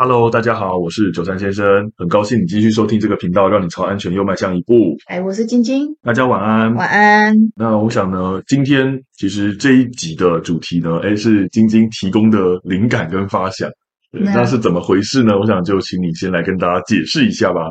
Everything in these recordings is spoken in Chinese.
Hello，大家好，我是九三先生，很高兴你继续收听这个频道，让你朝安全又迈向一步。哎，我是晶晶，大家晚安，晚安。那我想呢，今天其实这一集的主题呢，哎，是晶晶提供的灵感跟发想，那是怎么回事呢？我想就请你先来跟大家解释一下吧。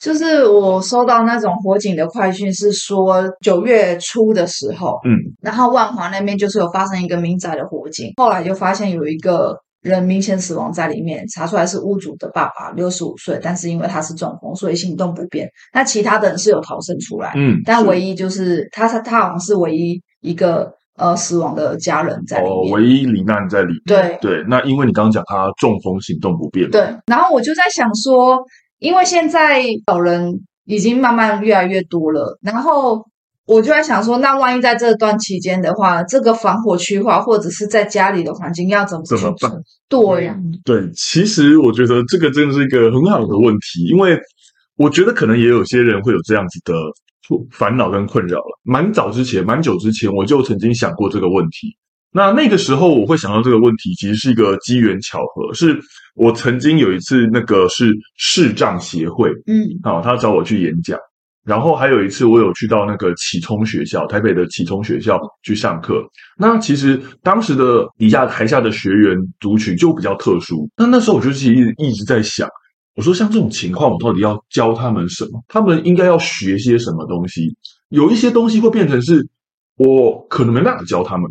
就是我收到那种火警的快讯，是说九月初的时候，嗯，然后万华那边就是有发生一个民宅的火警，后来就发现有一个。人明显死亡在里面，查出来是屋主的爸爸，六十五岁，但是因为他是中风，所以行动不便。那其他的人是有逃生出来，嗯，但唯一就是他他他好像是唯一一个呃死亡的家人在里面，哦，唯一罹难在里面。对对，那因为你刚刚讲他中风行动不便，对。然后我就在想说，因为现在老人已经慢慢越来越多了，然后。我就在想说，那万一在这段期间的话，这个防火区划或者是在家里的环境要怎么怎么办？对呀，对，其实我觉得这个真的是一个很好的问题，因为我觉得可能也有些人会有这样子的烦恼跟困扰了。蛮早之前，蛮久之前，我就曾经想过这个问题。那那个时候我会想到这个问题，其实是一个机缘巧合，是我曾经有一次那个是视障协会，嗯，好，他找我去演讲。然后还有一次，我有去到那个启聪学校，台北的启聪学校去上课。那其实当时的底下台下的学员族群就比较特殊。那那时候我就其实一直在想，我说像这种情况，我到底要教他们什么？他们应该要学些什么东西？有一些东西会变成是我可能没办法教他们。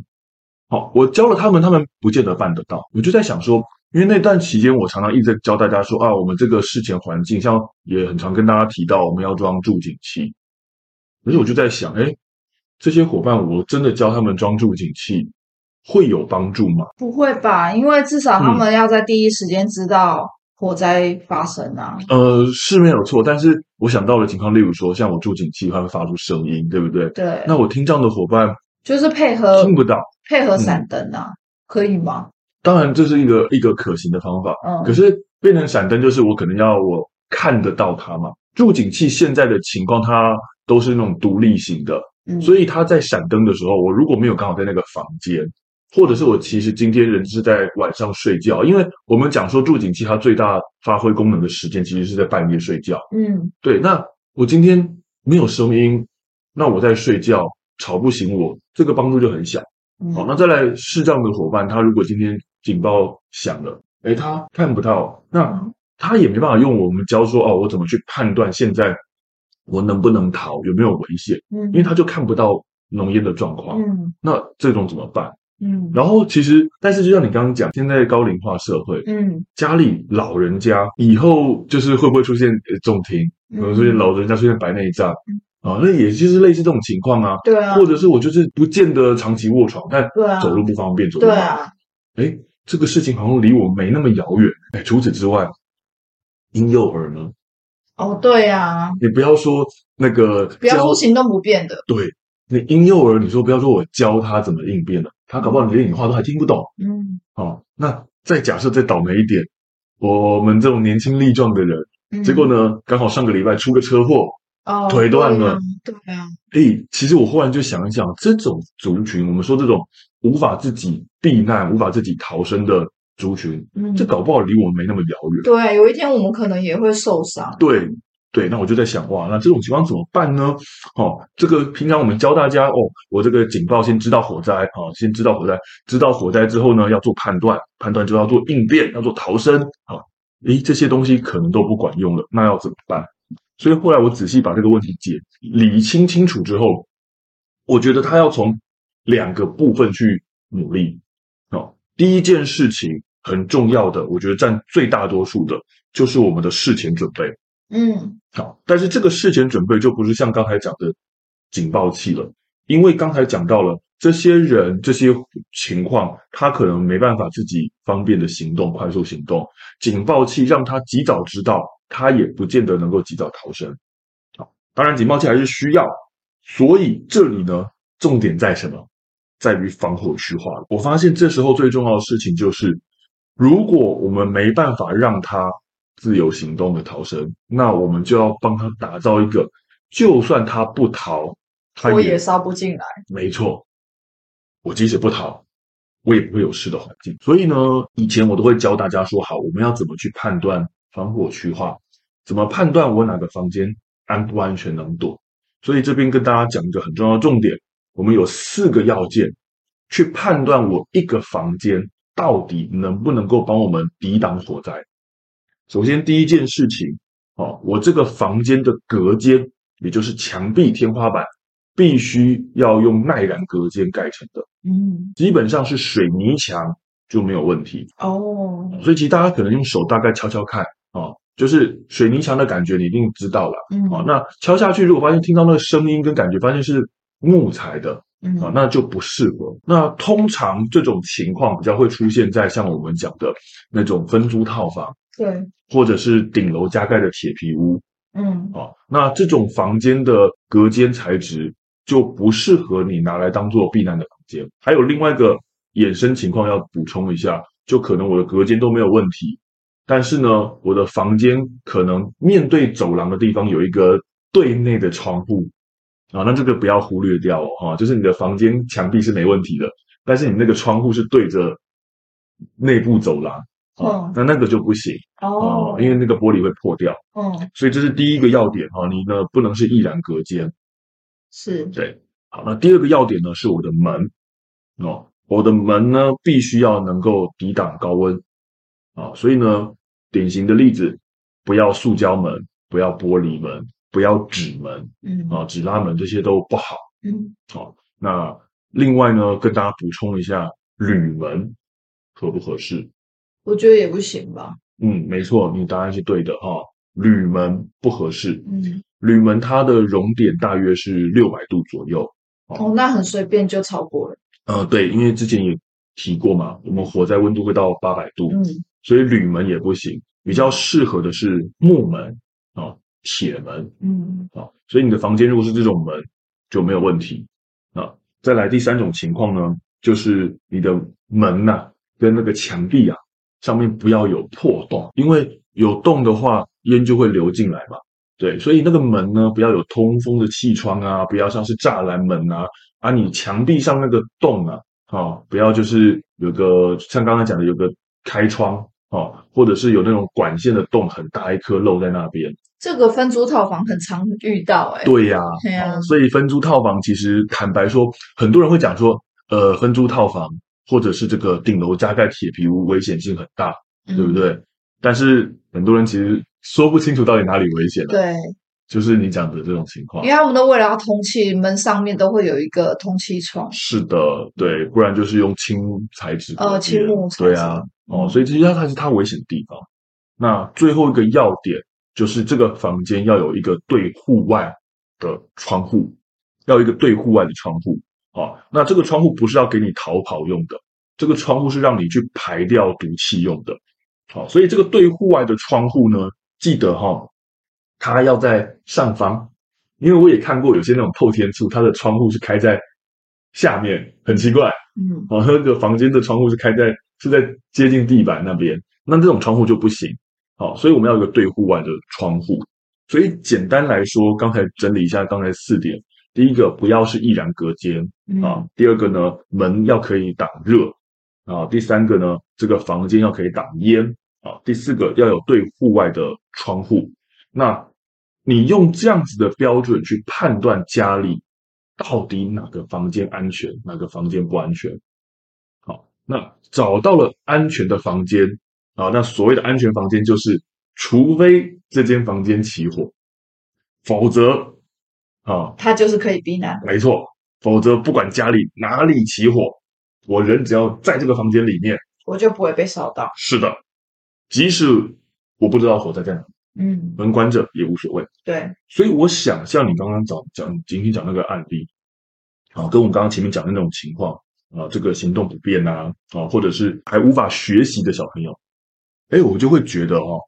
好，我教了他们，他们不见得办得到。我就在想说。因为那段期间，我常常一直在教大家说啊，我们这个事前环境，像也很常跟大家提到，我们要装助警器。可是我就在想，哎，这些伙伴，我真的教他们装助警器，会有帮助吗？不会吧，因为至少他们要在第一时间知道火灾发生啊。嗯、呃，是没有错，但是我想到的情况，例如说，像我助警器，它会发出声音，对不对？对。那我听障的伙伴就是配合听不到，配合闪灯啊，嗯、可以吗？当然，这是一个一个可行的方法。嗯，可是变成闪灯，就是我可能要我看得到它嘛。助警器现在的情况，它都是那种独立型的，嗯，所以它在闪灯的时候，我如果没有刚好在那个房间，或者是我其实今天人是在晚上睡觉，因为我们讲说住警器它最大发挥功能的时间其实是在半夜睡觉。嗯，对。那我今天没有声音，那我在睡觉，吵不醒我，这个帮助就很小。好，那再来视障的伙伴，他如果今天警报响了，诶，他看不到，那他也没办法用我们教说哦，我怎么去判断现在我能不能逃，有没有危险？嗯，因为他就看不到浓烟的状况。嗯，那这种怎么办？嗯，然后其实，但是就像你刚刚讲，现在高龄化社会，嗯，家里老人家以后就是会不会出现重听，可能出现老人家出现白内障？嗯啊，那也就是类似这种情况啊，对啊，或者是我就是不见得长期卧床，但走路不方便，走路对啊，哎，这个事情好像离我没那么遥远。哎，除此之外，婴幼儿呢？哦，对啊，你不要说那个，不要说行动不便的，对，那婴幼儿，你说不要说我教他怎么应变了，他搞不好连你话都还听不懂。嗯，好，那再假设再倒霉一点，我们这种年轻力壮的人，结果呢，刚好上个礼拜出个车祸。哦，腿断了，对啊。哎、欸，其实我忽然就想一想，这种族群，我们说这种无法自己避难、无法自己逃生的族群，嗯，这搞不好离我们没那么遥远。对，有一天我们可能也会受伤。对对，那我就在想，哇，那这种情况怎么办呢？哦，这个平常我们教大家，哦，我这个警报先知道火灾，啊、哦，先知道火灾，知道火灾之后呢，要做判断，判断就要做应变，要做逃生，啊、哦，诶，这些东西可能都不管用了，那要怎么办？所以后来我仔细把这个问题解理清清楚之后，我觉得他要从两个部分去努力。哦，第一件事情很重要的，我觉得占最大多数的，就是我们的事前准备。嗯，好，但是这个事前准备就不是像刚才讲的警报器了，因为刚才讲到了这些人这些情况，他可能没办法自己方便的行动，快速行动，警报器让他及早知道。他也不见得能够及早逃生，好，当然警报器还是需要，所以这里呢，重点在什么？在于防火区划。我发现这时候最重要的事情就是，如果我们没办法让它自由行动的逃生，那我们就要帮他打造一个，就算他不逃，他也火也烧不进来。没错，我即使不逃，我也不会有事的环境。所以呢，以前我都会教大家说，好，我们要怎么去判断防火区化？怎么判断我哪个房间安不安全能躲？所以这边跟大家讲一个很重要的重点，我们有四个要件去判断我一个房间到底能不能够帮我们抵挡火灾。首先，第一件事情，哦，我这个房间的隔间，也就是墙壁、天花板，必须要用耐燃隔间盖成的。嗯，基本上是水泥墙就没有问题。哦，所以其实大家可能用手大概敲敲看，哦。就是水泥墙的感觉，你一定知道了。嗯，好，那敲下去，如果发现听到那个声音跟感觉，发现是木材的，嗯，啊，那就不适合。那通常这种情况比较会出现在像我们讲的那种分租套房，对，或者是顶楼加盖的铁皮屋，嗯，啊，那这种房间的隔间材质就不适合你拿来当做避难的房间。还有另外一个衍生情况要补充一下，就可能我的隔间都没有问题。但是呢，我的房间可能面对走廊的地方有一个对内的窗户啊，那这个不要忽略掉哦，哈，就是你的房间墙壁是没问题的，但是你那个窗户是对着内部走廊，哦，那那个就不行哦，因为那个玻璃会破掉，哦，所以这是第一个要点哈，你呢不能是易燃隔间，是对，好，那第二个要点呢是我的门哦，我的门呢必须要能够抵挡高温。啊，所以呢，典型的例子，不要塑胶门，不要玻璃门，不要纸门，嗯，啊，纸拉门这些都不好，嗯，好，啊，那另外呢，跟大家补充一下，铝门合不合适？我觉得也不行吧。嗯，没错，你答案是对的啊，铝门不合适。嗯，铝门它的熔点大约是六百度左右。哦，那很随便就超过了。呃，对，因为之前也提过嘛，我们火灾温度会到八百度。嗯。所以铝门也不行，比较适合的是木门啊、铁门，嗯啊，所以你的房间如果是这种门就没有问题啊。再来第三种情况呢，就是你的门呐、啊、跟那个墙壁啊上面不要有破洞，因为有洞的话烟就会流进来嘛。对，所以那个门呢不要有通风的气窗啊，不要像是栅栏门啊，啊你墙壁上那个洞啊，啊不要就是有个像刚才讲的有个开窗。哦，或者是有那种管线的洞很大一颗漏在那边，这个分租套房很常遇到哎、欸。对呀、啊，对呀、啊，所以分租套房其实坦白说，很多人会讲说，呃，分租套房或者是这个顶楼加盖铁皮屋危险性很大，嗯、对不对？但是很多人其实说不清楚到底哪里危险、啊。对。就是你讲的这种情况，因为他们都为了要通气，门上面都会有一个通气窗。是的，对，不然就是用青材质。呃，青木材质。对啊，哦，所以这些它才是它危险的地方。那最后一个要点就是这个房间要有一个对户外的窗户，要有一个对户外的窗户。啊，那这个窗户不是要给你逃跑用的，这个窗户是让你去排掉毒气用的。好，所以这个对户外的窗户呢，记得哈。它要在上方，因为我也看过有些那种透天厝，它的窗户是开在下面，很奇怪。嗯，哦，那个房间的窗户是开在是在接近地板那边，那这种窗户就不行。好，所以我们要有一个对户外的窗户。所以简单来说，刚才整理一下刚才四点：第一个，不要是易燃隔间啊；第二个呢，门要可以挡热啊；第三个呢，这个房间要可以挡烟啊；第四个要有对户外的窗户。那你用这样子的标准去判断家里到底哪个房间安全，哪个房间不安全？好，那找到了安全的房间啊，那所谓的安全房间就是，除非这间房间起火，否则啊，它就是可以避难。没错，否则不管家里哪里起火，我人只要在这个房间里面，我就不会被烧到。是的，即使我不知道火灾在哪。嗯，门关着也无所谓。对，所以我想像你刚刚讲讲，仅仅讲那个案例啊，跟我们刚刚前面讲的那种情况啊，这个行动不便啊，啊，或者是还无法学习的小朋友，哎，我就会觉得哦，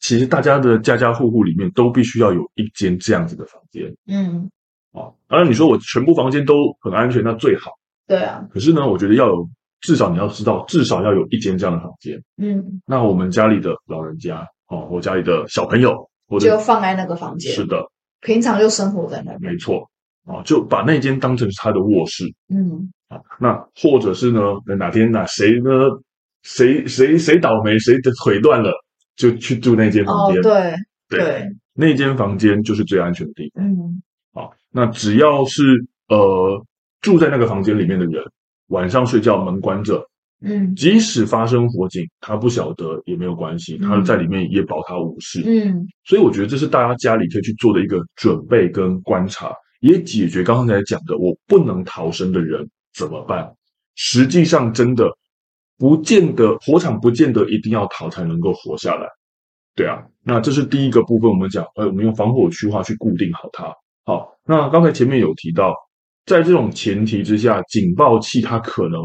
其实大家的家家户户里面都必须要有一间这样子的房间。嗯，啊，当然你说我全部房间都很安全，那最好。对啊。可是呢，我觉得要有至少你要知道，至少要有一间这样的房间。嗯。那我们家里的老人家。哦，我家里的小朋友，我就放在那个房间。是的，平常就生活在那边。没错。啊，就把那间当成是他的卧室。嗯，啊，那或者是呢，哪天哪谁呢，谁谁谁倒霉，谁的腿断了，就去住那间房间。哦，对对，对那间房间就是最安全的地方。嗯，好，那只要是呃住在那个房间里面的人，晚上睡觉门关着。嗯，即使发生火警，他不晓得也没有关系，他在里面也保他无事。嗯，所以我觉得这是大家家里可以去做的一个准备跟观察，也解决刚才讲的我不能逃生的人怎么办？实际上真的不见得火场不见得一定要逃才能够活下来。对啊，那这是第一个部分，我们讲，哎，我们用防火区划去固定好它。好，那刚才前面有提到，在这种前提之下，警报器它可能。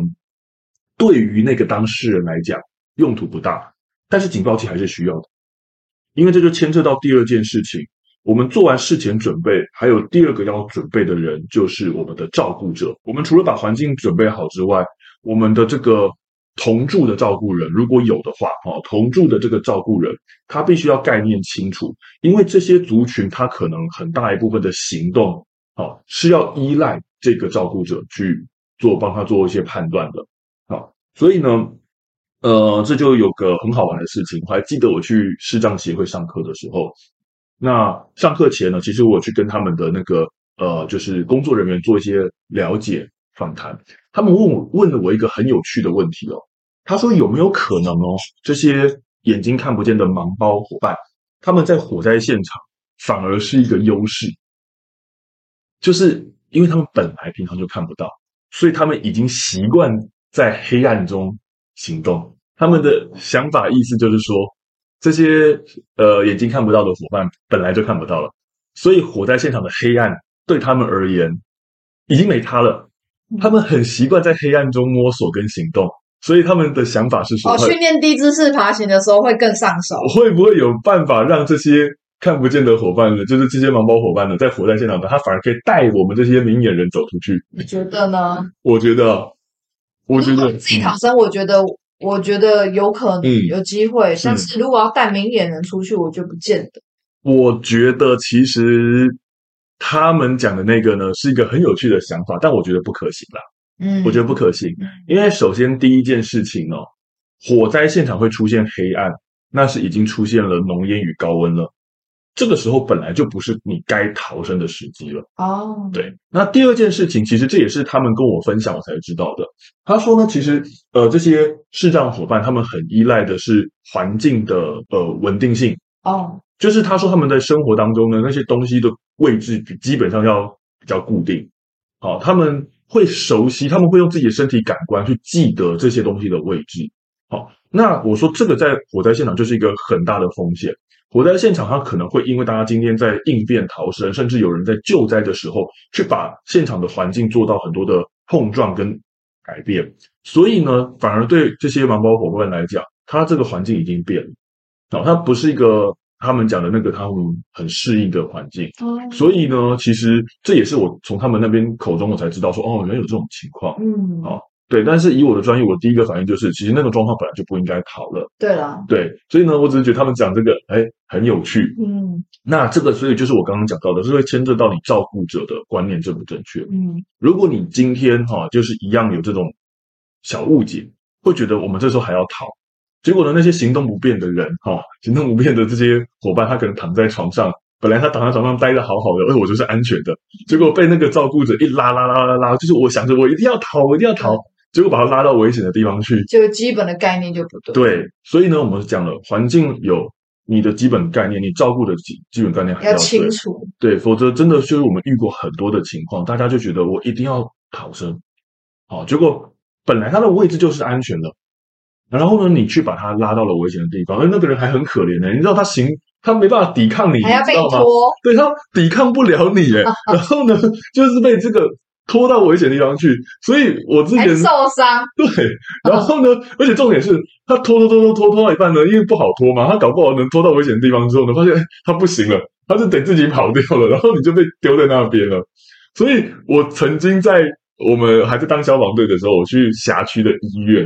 对于那个当事人来讲，用途不大，但是警报器还是需要的，因为这就牵涉到第二件事情。我们做完事前准备，还有第二个要准备的人，就是我们的照顾者。我们除了把环境准备好之外，我们的这个同住的照顾人，如果有的话，哦，同住的这个照顾人，他必须要概念清楚，因为这些族群他可能很大一部分的行动，哦，是要依赖这个照顾者去做，帮他做一些判断的。好，所以呢，呃，这就有个很好玩的事情。我还记得我去视障协会上课的时候，那上课前呢，其实我去跟他们的那个呃，就是工作人员做一些了解访谈。他们问我问了我一个很有趣的问题哦，他说有没有可能哦，这些眼睛看不见的盲胞伙伴，他们在火灾现场反而是一个优势，就是因为他们本来平常就看不到，所以他们已经习惯。在黑暗中行动，他们的想法意思就是说，这些呃眼睛看不到的伙伴本来就看不到了，所以火灾现场的黑暗对他们而言已经没他了。他们很习惯在黑暗中摸索跟行动，所以他们的想法是说，哦，训练低姿势爬行的时候会更上手。会不会有办法让这些看不见的伙伴呢，就是这些盲包伙伴呢，在火灾现场呢，他反而可以带我们这些明眼人走出去？你觉得呢？我觉得。我觉得自己逃生，我觉得，我觉得有可能有机会。但是如果要带明眼人出去，我就不见得。我觉得其实他们讲的那个呢，是一个很有趣的想法，但我觉得不可行啦。嗯，我觉得不可行，因为首先第一件事情哦，火灾现场会出现黑暗，那是已经出现了浓烟与高温了。这个时候本来就不是你该逃生的时机了。哦，对。那第二件事情，其实这也是他们跟我分享我才知道的。他说呢，其实呃，这些视障伙伴他们很依赖的是环境的呃稳定性。哦，就是他说他们在生活当中呢，那些东西的位置比基本上要比较固定。好，他们会熟悉，他们会用自己的身体感官去记得这些东西的位置。好，那我说这个在火灾现场就是一个很大的风险。火灾现场，它可能会因为大家今天在应变逃生，甚至有人在救灾的时候，去把现场的环境做到很多的碰撞跟改变，所以呢，反而对这些盲包伙伴来讲，它这个环境已经变了，哦，它不是一个他们讲的那个他们很适应的环境，所以呢，其实这也是我从他们那边口中我才知道说，哦，原来有这种情况，嗯，哦。对，但是以我的专业，我第一个反应就是，其实那个状况本来就不应该逃了。对了，对，所以呢，我只是觉得他们讲这个，哎，很有趣。嗯，那这个，所以就是我刚刚讲到的，是会牵涉到你照顾者的观念正不正确。嗯，如果你今天哈、啊，就是一样有这种小误解，会觉得我们这时候还要逃，结果呢，那些行动不便的人哈、啊，行动不便的这些伙伴，他可能躺在床上，本来他躺在床上待的好好的，哎，我就是安全的，结果被那个照顾者一拉拉拉拉拉，就是我想着我一定要逃，我一定要逃。结果把他拉到危险的地方去，这个基本的概念就不对。对，所以呢，我们讲了，环境有你的基本概念，你照顾的基基本概念还要，要清楚。对，否则真的就是我们遇过很多的情况，大家就觉得我一定要逃生，好，结果本来他的位置就是安全的，然后呢，你去把他拉到了危险的地方，而那个人还很可怜呢，你知道他行，他没办法抵抗你，还要被拖，对，他抵抗不了你，哎，然后呢，就是被这个。拖到危险的地方去，所以我之前受伤。对，然后呢，哦、而且重点是他拖拖拖拖拖拖到一半呢，因为不好拖嘛，他搞不好能拖到危险的地方之后呢，发现哎，他不行了，他就得自己跑掉了，然后你就被丢在那边了。所以我曾经在我们还在当消防队的时候，我去辖区的医院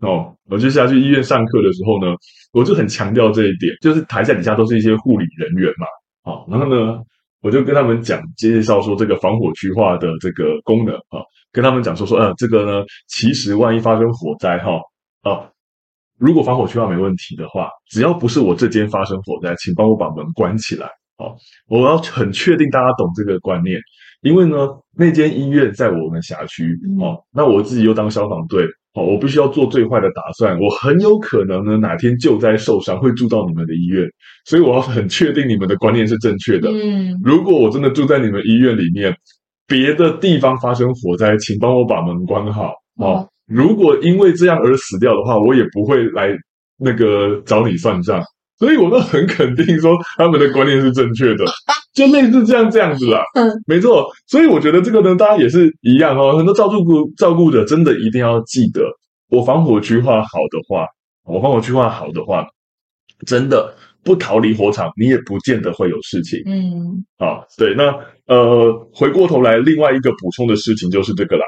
哦，我去辖区医院上课的时候呢，我就很强调这一点，就是台下底下都是一些护理人员嘛，好、哦，然后呢。我就跟他们讲介绍说这个防火区化的这个功能啊，跟他们讲说说，呃，这个呢，其实万一发生火灾哈，啊，如果防火区化没问题的话，只要不是我这间发生火灾，请帮我把门关起来。好，我要很确定大家懂这个观念，因为呢，那间医院在我们辖区哦，那我自己又当消防队。哦，我必须要做最坏的打算。我很有可能呢，哪天救灾受伤会住到你们的医院，所以我要很确定你们的观念是正确的。嗯，如果我真的住在你们医院里面，别的地方发生火灾，请帮我把门关好。哦，如果因为这样而死掉的话，我也不会来那个找你算账。所以我都很肯定说他们的观念是正确的，就类似这样这样子啦。嗯，没错。所以我觉得这个呢，大家也是一样哦。很多照顾照顾者真的一定要记得，我防火区划好的话，我防火区划好的话，真的不逃离火场，你也不见得会有事情。嗯，啊，对。那呃，回过头来，另外一个补充的事情就是这个啦。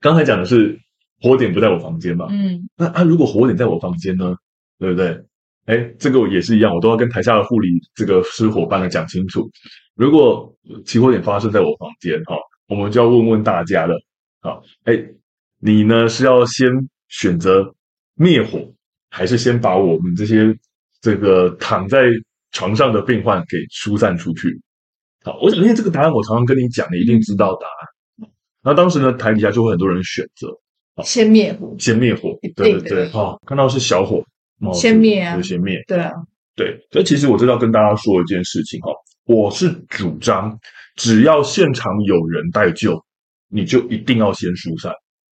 刚才讲的是火点不在我房间嘛？嗯，那啊，如果火点在我房间呢？对不对？哎，这个也是一样，我都要跟台下的护理这个师伙伴来讲清楚。如果起火点发生在我房间，哈，我们就要问问大家了。好，哎，你呢是要先选择灭火，还是先把我们这些这个躺在床上的病患给疏散出去？好，我想因为这个答案我常常跟你讲，你一定知道答案。那当时呢，台底下就会很多人选择先灭火，先灭火，对对对，好，看到是小火。先灭啊！先灭。对啊，对。所以其实我知道跟大家说一件事情哈，我是主张，只要现场有人待救，你就一定要先疏散，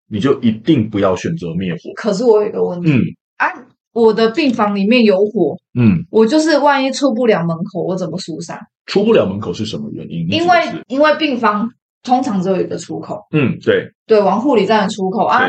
你就一定不要选择灭火。可是我有一个问题，嗯，啊，我的病房里面有火，嗯，我就是万一出不了门口，我怎么疏散？出不了门口是什么原因？因为因为病房通常只有一个出口，嗯，对，对，往护理站的出口啊。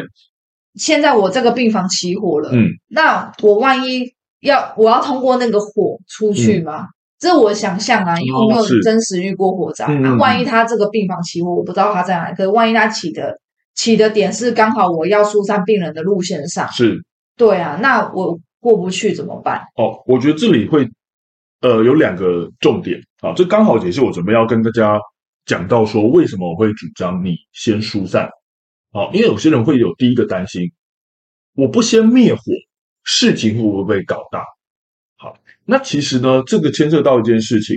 现在我这个病房起火了，嗯，那我万一要我要通过那个火出去吗？嗯、这我想象啊，因为我没有真实遇过火灾。那、嗯、万一他这个病房起火，我不知道他在哪里。可是万一他起的起的点是刚好我要疏散病人的路线上，是，对啊，那我过不去怎么办？哦，我觉得这里会呃有两个重点啊，这刚好也是我准备要跟大家讲到说，为什么我会主张你先疏散。好，因为有些人会有第一个担心，我不先灭火，事情会不会被搞大？好，那其实呢，这个牵涉到一件事情，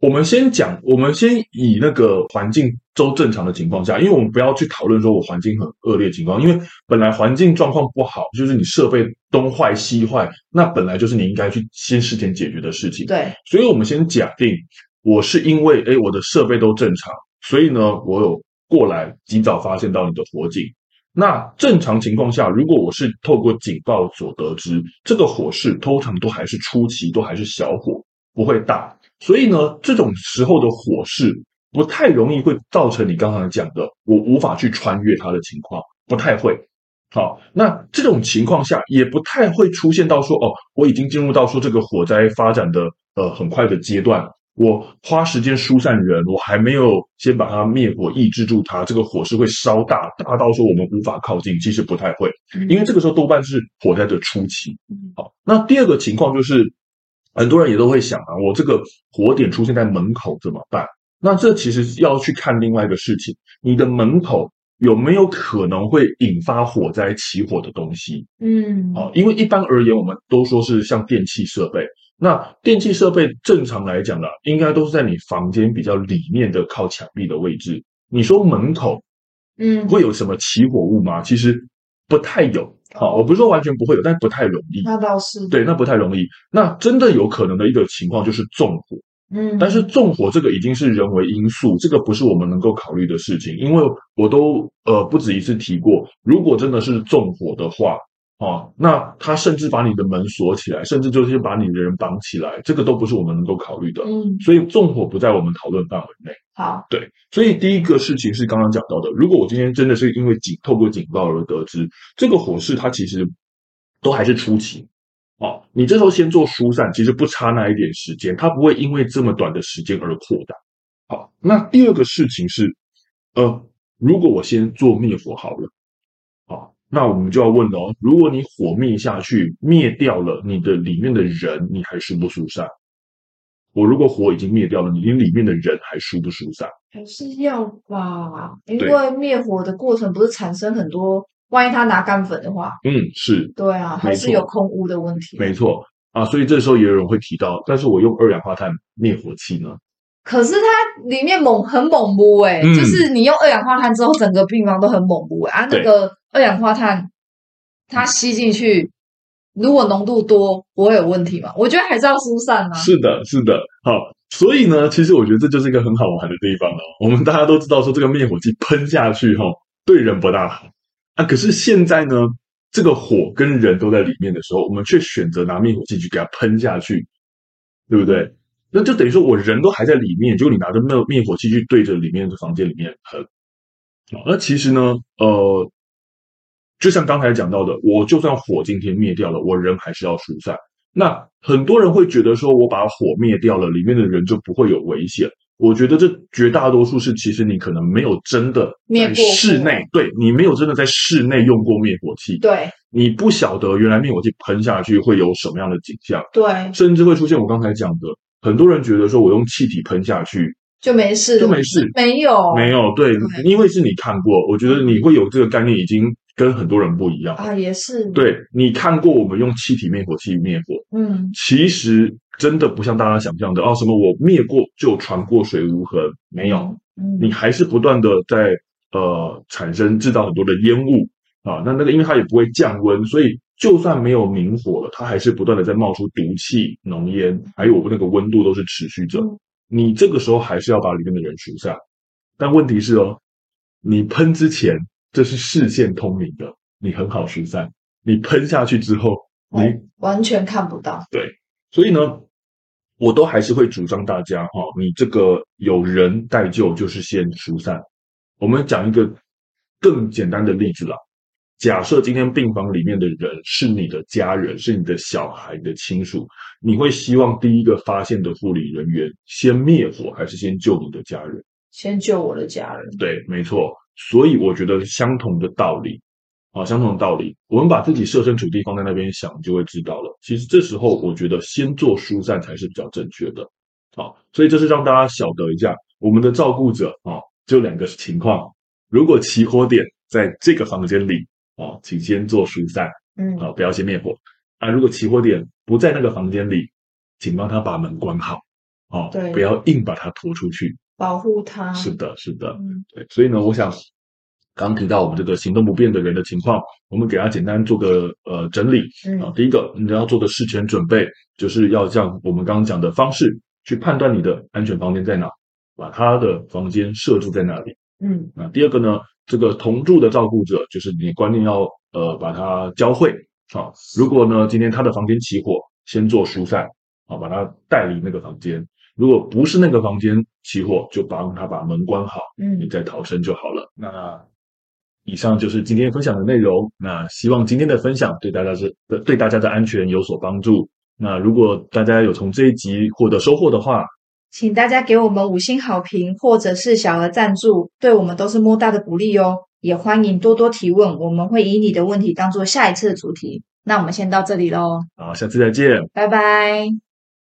我们先讲，我们先以那个环境都正常的情况下，因为我们不要去讨论说我环境很恶劣的情况，因为本来环境状况不好，就是你设备东坏西坏，那本来就是你应该去先事前解决的事情。对，所以我们先假定我是因为诶我的设备都正常，所以呢，我有。过来及早发现到你的火警。那正常情况下，如果我是透过警报所得知，这个火势通常都还是初期，都还是小火，不会大。所以呢，这种时候的火势不太容易会造成你刚才讲的我无法去穿越它的情况，不太会。好，那这种情况下也不太会出现到说哦，我已经进入到说这个火灾发展的呃很快的阶段。我花时间疏散人，我还没有先把它灭火抑制住它，这个火势会烧大，大到说我们无法靠近。其实不太会，因为这个时候多半是火灾的初期。好，那第二个情况就是，很多人也都会想啊，我这个火点出现在门口怎么办？那这其实要去看另外一个事情，你的门口有没有可能会引发火灾起火的东西？嗯，好，因为一般而言，我们都说是像电器设备。那电器设备正常来讲呢，应该都是在你房间比较里面的靠墙壁的位置。你说门口，嗯，会有什么起火物吗？其实不太有。好，我不是说完全不会有，但不太容易。那倒是。对，那不太容易。那真的有可能的一个情况就是纵火。嗯，但是纵火这个已经是人为因素，这个不是我们能够考虑的事情。因为我都呃不止一次提过，如果真的是纵火的话。哦，那他甚至把你的门锁起来，甚至就是把你的人绑起来，这个都不是我们能够考虑的。嗯，所以纵火不在我们讨论范围内。好，对，所以第一个事情是刚刚讲到的，如果我今天真的是因为警透过警报而得知这个火势，它其实都还是初期。哦，你这时候先做疏散，其实不差那一点时间，它不会因为这么短的时间而扩大。好，那第二个事情是，呃，如果我先做灭火好了。那我们就要问了哦，如果你火灭下去，灭掉了你的里面的人，你还疏不疏散？我如果火已经灭掉了，你里面的人还疏不疏散？还是要吧，因为灭火的过程不是产生很多，万一他拿干粉的话，嗯，是对啊，还是有空污的问题。没错啊，所以这时候也有人会提到，但是我用二氧化碳灭火器呢？可是它里面猛很猛不哎，嗯、就是你用二氧化碳之后，整个病房都很猛不啊，那个二氧化碳它吸进去。如果浓度多，不会有问题吗？我觉得还是要疏散啊。是的，是的，好，所以呢，其实我觉得这就是一个很好玩的地方哦。我们大家都知道说，这个灭火器喷下去哈，对人不大好啊。可是现在呢，这个火跟人都在里面的时候，我们却选择拿灭火器去给它喷下去，对不对？那就等于说我人都还在里面，结果你拿着灭灭火器去对着里面的房间里面喷。好，那其实呢，呃。就像刚才讲到的，我就算火今天灭掉了，我人还是要疏散。那很多人会觉得说，我把火灭掉了，里面的人就不会有危险。我觉得这绝大多数是，其实你可能没有真的在室内，对，你没有真的在室内用过灭火器，对，你不晓得原来灭火器喷下去会有什么样的景象，对，甚至会出现我刚才讲的，很多人觉得说我用气体喷下去就没事，就没事，没有，没有，对，对，因为是你看过，我觉得你会有这个概念已经。跟很多人不一样啊，也是。对，你看过我们用气体灭火器灭火，嗯，其实真的不像大家想象的哦，什么我灭过就传过水无痕，没有，嗯，你还是不断的在呃产生制造很多的烟雾啊，那那个因为它也不会降温，所以就算没有明火了，它还是不断的在冒出毒气、浓烟，还有那个温度都是持续着。嗯，你这个时候还是要把里面的人疏散，但问题是哦，你喷之前。这是视线通明的，你很好疏散。你喷下去之后，你完全看不到。对，所以呢，我都还是会主张大家哈，你这个有人待救，就是先疏散。我们讲一个更简单的例子啦，假设今天病房里面的人是你的家人，是你的小孩的亲属，你会希望第一个发现的护理人员先灭火，还是先救你的家人？先救我的家人。对，没错。所以我觉得相同的道理，啊，相同的道理，我们把自己设身处地放在那边想，就会知道了。其实这时候，我觉得先做疏散才是比较正确的。好，所以这是让大家晓得一下，我们的照顾者啊，就两个情况：如果起火点在这个房间里啊，请先做疏散，嗯，啊，不要先灭火。啊，如果起火点不在那个房间里，请帮他把门关好，啊，对，不要硬把他拖出去。保护他，是的，是的，嗯，对，所以呢，我想刚提到我们这个行动不便的人的情况，我们给他简单做个呃整理啊。第一个，你要做的事前准备，就是要像我们刚刚讲的方式去判断你的安全房间在哪，把他的房间设置在哪里。嗯，那第二个呢，这个同住的照顾者，就是你观念要呃把他教会啊。如果呢今天他的房间起火，先做疏散啊，把他带离那个房间。如果不是那个房间起火，就帮他把门关好，嗯，你再逃生就好了。那以上就是今天分享的内容。那希望今天的分享对大家是对大家的安全有所帮助。那如果大家有从这一集获得收获的话，请大家给我们五星好评，或者是小额赞助，对我们都是莫大的鼓励哦。也欢迎多多提问，我们会以你的问题当做下一次的主题。那我们先到这里喽，好，下次再见，拜拜。